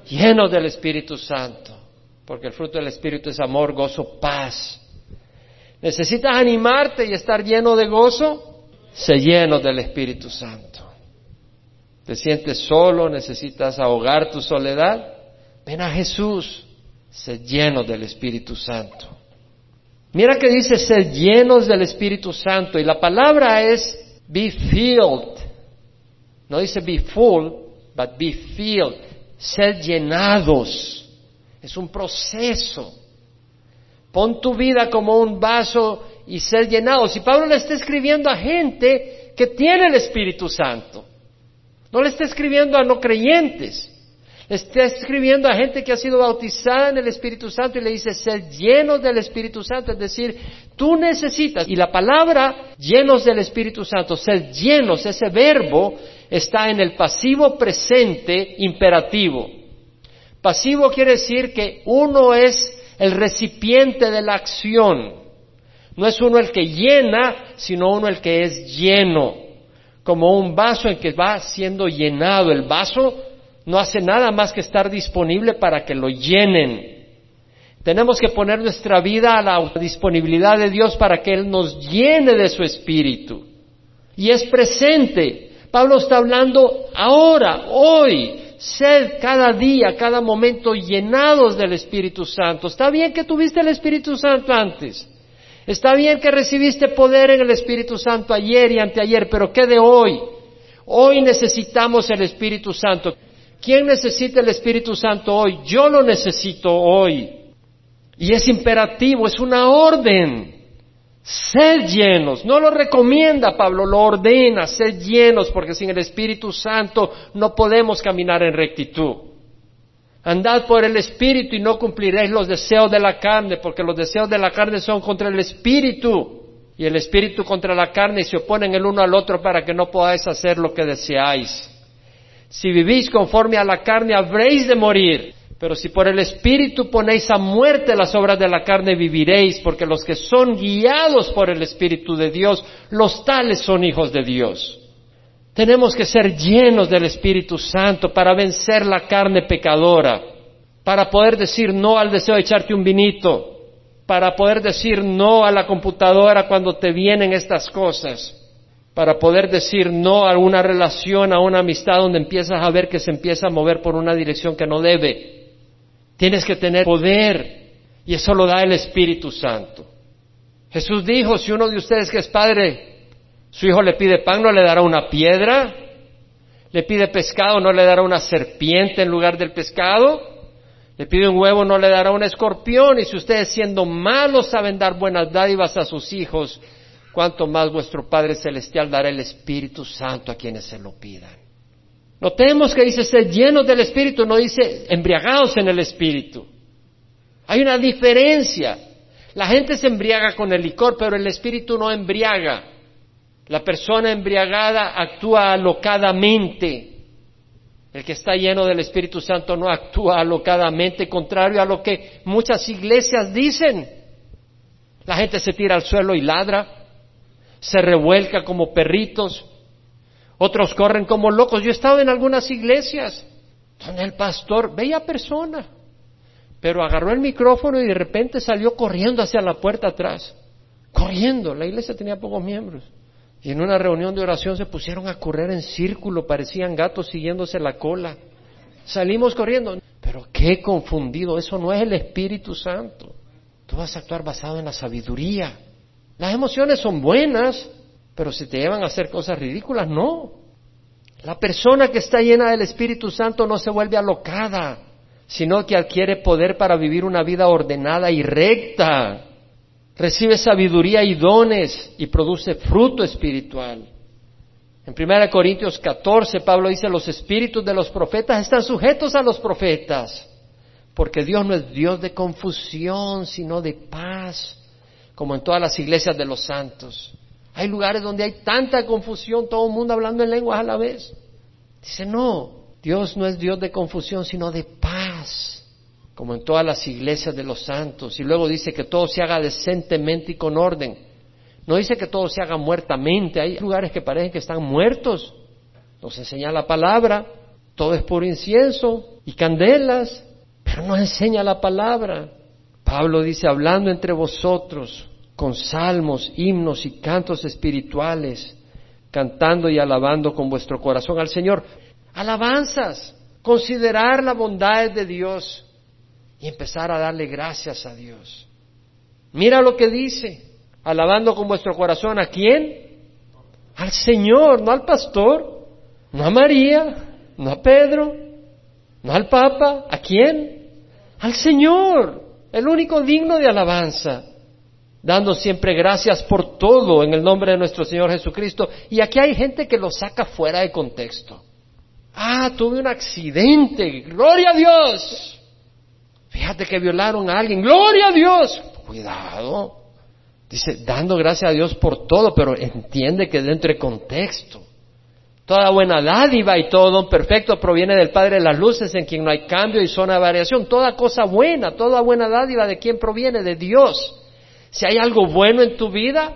Speaker 1: llenos del Espíritu Santo, porque el fruto del Espíritu es amor, gozo, paz. ¿Necesitas animarte y estar lleno de gozo? Sé lleno del Espíritu Santo te sientes solo, necesitas ahogar tu soledad, ven a Jesús, sé lleno del Espíritu Santo. Mira que dice ser llenos del Espíritu Santo y la palabra es be filled. No dice be full, but be filled. Ser llenados. Es un proceso. Pon tu vida como un vaso y ser llenado. Si Pablo le está escribiendo a gente que tiene el Espíritu Santo, no le está escribiendo a no creyentes. Le está escribiendo a gente que ha sido bautizada en el Espíritu Santo y le dice, ser llenos del Espíritu Santo. Es decir, tú necesitas, y la palabra llenos del Espíritu Santo, ser llenos, ese verbo está en el pasivo presente imperativo. Pasivo quiere decir que uno es el recipiente de la acción. No es uno el que llena, sino uno el que es lleno como un vaso en que va siendo llenado. El vaso no hace nada más que estar disponible para que lo llenen. Tenemos que poner nuestra vida a la disponibilidad de Dios para que Él nos llene de su espíritu. Y es presente. Pablo está hablando ahora, hoy. Sed cada día, cada momento llenados del Espíritu Santo. Está bien que tuviste el Espíritu Santo antes. Está bien que recibiste poder en el Espíritu Santo ayer y anteayer, pero ¿qué de hoy? Hoy necesitamos el Espíritu Santo. ¿Quién necesita el Espíritu Santo hoy? Yo lo necesito hoy. Y es imperativo, es una orden. Sed llenos, no lo recomienda Pablo, lo ordena, sed llenos, porque sin el Espíritu Santo no podemos caminar en rectitud. Andad por el Espíritu y no cumpliréis los deseos de la carne, porque los deseos de la carne son contra el Espíritu y el Espíritu contra la carne y se oponen el uno al otro para que no podáis hacer lo que deseáis. Si vivís conforme a la carne habréis de morir, pero si por el Espíritu ponéis a muerte las obras de la carne viviréis, porque los que son guiados por el Espíritu de Dios, los tales son hijos de Dios. Tenemos que ser llenos del Espíritu Santo para vencer la carne pecadora, para poder decir no al deseo de echarte un vinito, para poder decir no a la computadora cuando te vienen estas cosas, para poder decir no a una relación, a una amistad donde empiezas a ver que se empieza a mover por una dirección que no debe. Tienes que tener poder y eso lo da el Espíritu Santo. Jesús dijo, si uno de ustedes que es padre su hijo le pide pan, no le dará una piedra. Le pide pescado, no le dará una serpiente en lugar del pescado. Le pide un huevo, no le dará un escorpión. Y si ustedes siendo malos saben dar buenas dádivas a sus hijos, cuánto más vuestro Padre Celestial dará el Espíritu Santo a quienes se lo pidan. Notemos que dice ser llenos del Espíritu, no dice embriagados en el Espíritu. Hay una diferencia. La gente se embriaga con el licor, pero el Espíritu no embriaga. La persona embriagada actúa alocadamente. El que está lleno del Espíritu Santo no actúa alocadamente, contrario a lo que muchas iglesias dicen. La gente se tira al suelo y ladra, se revuelca como perritos, otros corren como locos. Yo he estado en algunas iglesias donde el pastor, bella persona, pero agarró el micrófono y de repente salió corriendo hacia la puerta atrás, corriendo. La iglesia tenía pocos miembros. Y en una reunión de oración se pusieron a correr en círculo, parecían gatos siguiéndose la cola. Salimos corriendo. Pero qué confundido, eso no es el Espíritu Santo. Tú vas a actuar basado en la sabiduría. Las emociones son buenas, pero si te llevan a hacer cosas ridículas, no. La persona que está llena del Espíritu Santo no se vuelve alocada, sino que adquiere poder para vivir una vida ordenada y recta recibe sabiduría y dones y produce fruto espiritual. En 1 Corintios 14, Pablo dice, los espíritus de los profetas están sujetos a los profetas, porque Dios no es Dios de confusión, sino de paz, como en todas las iglesias de los santos. Hay lugares donde hay tanta confusión, todo el mundo hablando en lenguas a la vez. Dice, no, Dios no es Dios de confusión, sino de paz como en todas las iglesias de los santos. Y luego dice que todo se haga decentemente y con orden. No dice que todo se haga muertamente. Hay lugares que parecen que están muertos. Nos enseña la palabra. Todo es puro incienso y candelas. Pero no enseña la palabra. Pablo dice, hablando entre vosotros con salmos, himnos y cantos espirituales, cantando y alabando con vuestro corazón al Señor. Alabanzas, considerar la bondad de Dios, y empezar a darle gracias a Dios. Mira lo que dice, alabando con vuestro corazón a quién? Al Señor, no al pastor, no a María, no a Pedro, no al Papa, ¿a quién? Al Señor, el único digno de alabanza, dando siempre gracias por todo en el nombre de nuestro Señor Jesucristo. Y aquí hay gente que lo saca fuera de contexto. Ah, tuve un accidente, gloria a Dios. Fíjate que violaron a alguien. Gloria a Dios. Cuidado. Dice, dando gracias a Dios por todo, pero entiende que dentro de contexto. Toda buena dádiva y todo don perfecto proviene del Padre de las Luces, en quien no hay cambio y zona de variación. Toda cosa buena, toda buena dádiva, ¿de quién proviene? De Dios. Si hay algo bueno en tu vida,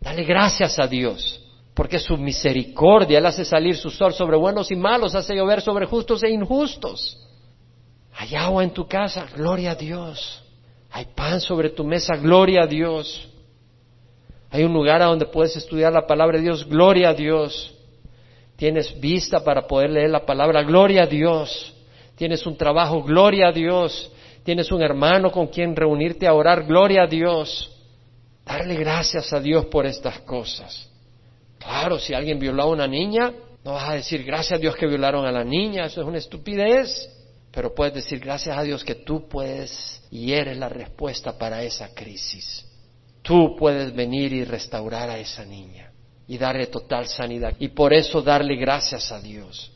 Speaker 1: dale gracias a Dios, porque su misericordia, Él hace salir su sol sobre buenos y malos, hace llover sobre justos e injustos. Hay agua en tu casa, gloria a Dios. Hay pan sobre tu mesa, gloria a Dios. Hay un lugar a donde puedes estudiar la palabra de Dios, gloria a Dios. Tienes vista para poder leer la palabra, gloria a Dios. Tienes un trabajo, gloria a Dios. Tienes un hermano con quien reunirte a orar, gloria a Dios. Darle gracias a Dios por estas cosas. Claro, si alguien violó a una niña, no vas a decir gracias a Dios que violaron a la niña, eso es una estupidez. Pero puedes decir gracias a Dios que tú puedes y eres la respuesta para esa crisis. Tú puedes venir y restaurar a esa niña y darle total sanidad. Y por eso darle gracias a Dios.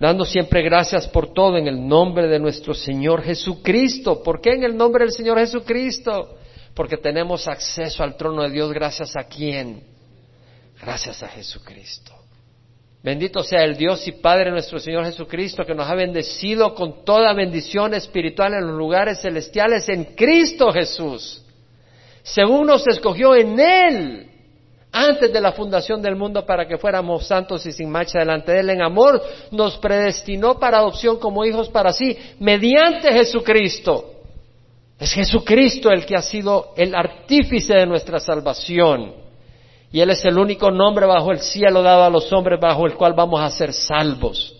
Speaker 1: Dando siempre gracias por todo en el nombre de nuestro Señor Jesucristo. ¿Por qué en el nombre del Señor Jesucristo? Porque tenemos acceso al trono de Dios gracias a quién? Gracias a Jesucristo. Bendito sea el Dios y Padre nuestro Señor Jesucristo, que nos ha bendecido con toda bendición espiritual en los lugares celestiales en Cristo Jesús, según nos escogió en Él antes de la fundación del mundo para que fuéramos santos y sin mancha delante de Él. En amor nos predestinó para adopción como hijos para sí, mediante Jesucristo. Es Jesucristo el que ha sido el artífice de nuestra salvación. Y Él es el único nombre bajo el cielo dado a los hombres bajo el cual vamos a ser salvos.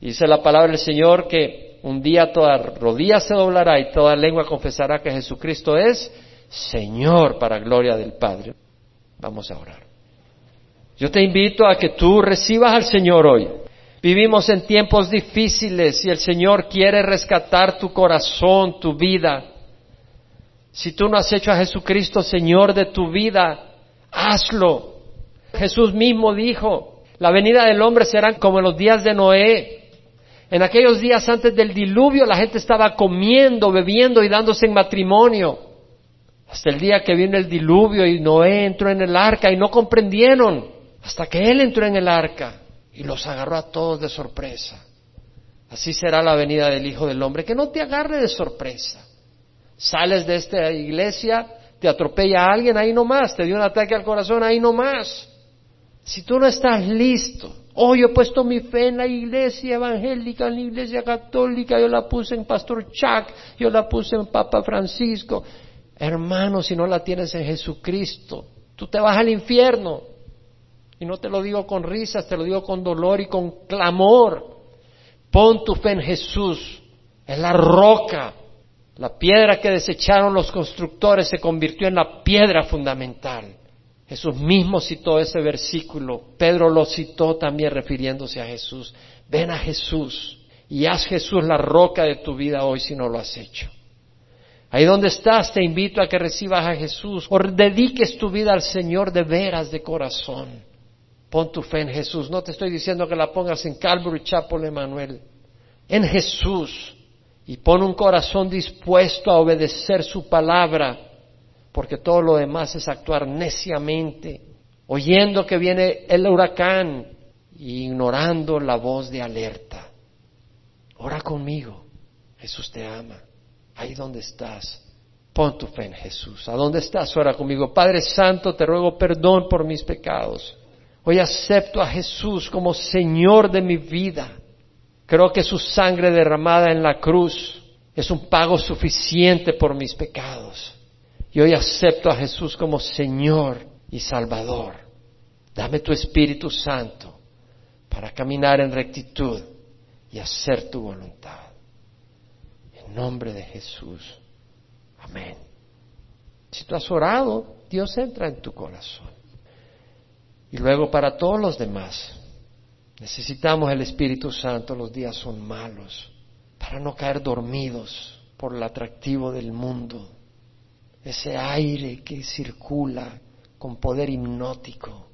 Speaker 1: Y dice la palabra del Señor que un día toda rodilla se doblará y toda lengua confesará que Jesucristo es Señor para gloria del Padre. Vamos a orar. Yo te invito a que tú recibas al Señor hoy. Vivimos en tiempos difíciles y el Señor quiere rescatar tu corazón, tu vida. Si tú no has hecho a Jesucristo Señor de tu vida, hazlo. Jesús mismo dijo, la venida del hombre será como en los días de Noé. En aquellos días antes del diluvio la gente estaba comiendo, bebiendo y dándose en matrimonio. Hasta el día que vino el diluvio y Noé entró en el arca y no comprendieron hasta que él entró en el arca y los agarró a todos de sorpresa. Así será la venida del Hijo del Hombre, que no te agarre de sorpresa. Sales de esta iglesia, te atropella a alguien ahí nomás, te dio un ataque al corazón ahí nomás. Si tú no estás listo, oh, yo he puesto mi fe en la iglesia evangélica, en la iglesia católica, yo la puse en Pastor Chuck, yo la puse en Papa Francisco, Hermano, si no la tienes en Jesucristo, tú te vas al infierno. Y no te lo digo con risas, te lo digo con dolor y con clamor. Pon tu fe en Jesús, en la roca. La piedra que desecharon los constructores se convirtió en la piedra fundamental. Jesús mismo citó ese versículo. Pedro lo citó también refiriéndose a Jesús. Ven a Jesús y haz Jesús la roca de tu vida hoy si no lo has hecho. Ahí donde estás, te invito a que recibas a Jesús o dediques tu vida al Señor de veras, de corazón. Pon tu fe en Jesús. No te estoy diciendo que la pongas en Calvary Chapel, Emanuel. En Jesús. Y pon un corazón dispuesto a obedecer su palabra, porque todo lo demás es actuar neciamente, oyendo que viene el huracán y ignorando la voz de alerta. Ora conmigo. Jesús te ama ahí donde estás, pon tu fe en Jesús. ¿A dónde estás? Ora conmigo. Padre Santo, te ruego perdón por mis pecados. Hoy acepto a Jesús como Señor de mi vida. Creo que su sangre derramada en la cruz es un pago suficiente por mis pecados. Y hoy acepto a Jesús como Señor y Salvador. Dame tu Espíritu Santo para caminar en rectitud y hacer tu voluntad nombre de Jesús. Amén. Si tú has orado, Dios entra en tu corazón. Y luego para todos los demás, necesitamos el Espíritu Santo, los días son malos, para no caer dormidos por el atractivo del mundo, ese aire que circula con poder hipnótico,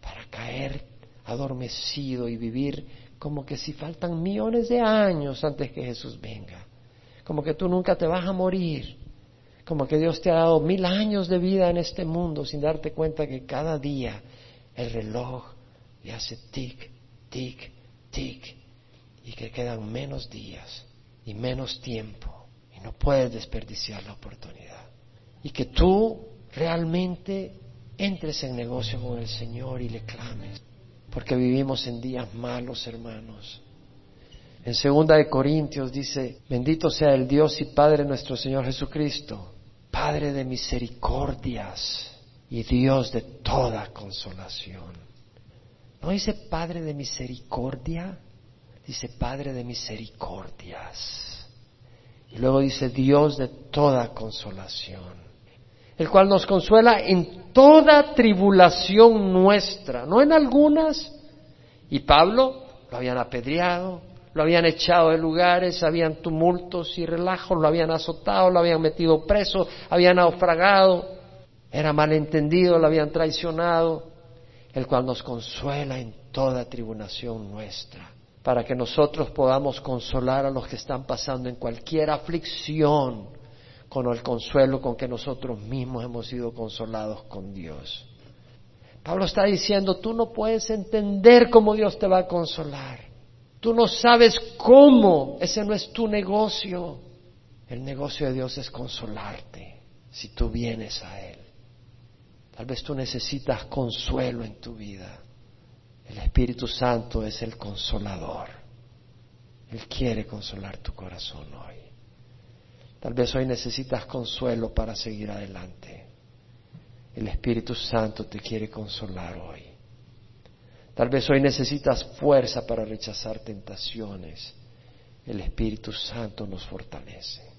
Speaker 1: para caer adormecido y vivir como que si faltan millones de años antes que Jesús venga como que tú nunca te vas a morir, como que Dios te ha dado mil años de vida en este mundo sin darte cuenta que cada día el reloj le hace tic, tic, tic y que quedan menos días y menos tiempo y no puedes desperdiciar la oportunidad. Y que tú realmente entres en negocio con el Señor y le clames, porque vivimos en días malos, hermanos. En segunda de Corintios dice, bendito sea el Dios y Padre nuestro Señor Jesucristo, Padre de misericordias y Dios de toda consolación. ¿No dice Padre de misericordia? Dice Padre de misericordias. Y luego dice Dios de toda consolación, el cual nos consuela en toda tribulación nuestra, no en algunas. Y Pablo lo habían apedreado, lo habían echado de lugares, habían tumultos y relajos, lo habían azotado, lo habían metido preso, habían naufragado, era malentendido, lo habían traicionado, el cual nos consuela en toda tribulación nuestra, para que nosotros podamos consolar a los que están pasando en cualquier aflicción con el consuelo con que nosotros mismos hemos sido consolados con Dios. Pablo está diciendo, tú no puedes entender cómo Dios te va a consolar. Tú no sabes cómo, ese no es tu negocio. El negocio de Dios es consolarte si tú vienes a Él. Tal vez tú necesitas consuelo en tu vida. El Espíritu Santo es el consolador. Él quiere consolar tu corazón hoy. Tal vez hoy necesitas consuelo para seguir adelante. El Espíritu Santo te quiere consolar hoy. Tal vez hoy necesitas fuerza para rechazar tentaciones. El Espíritu Santo nos fortalece.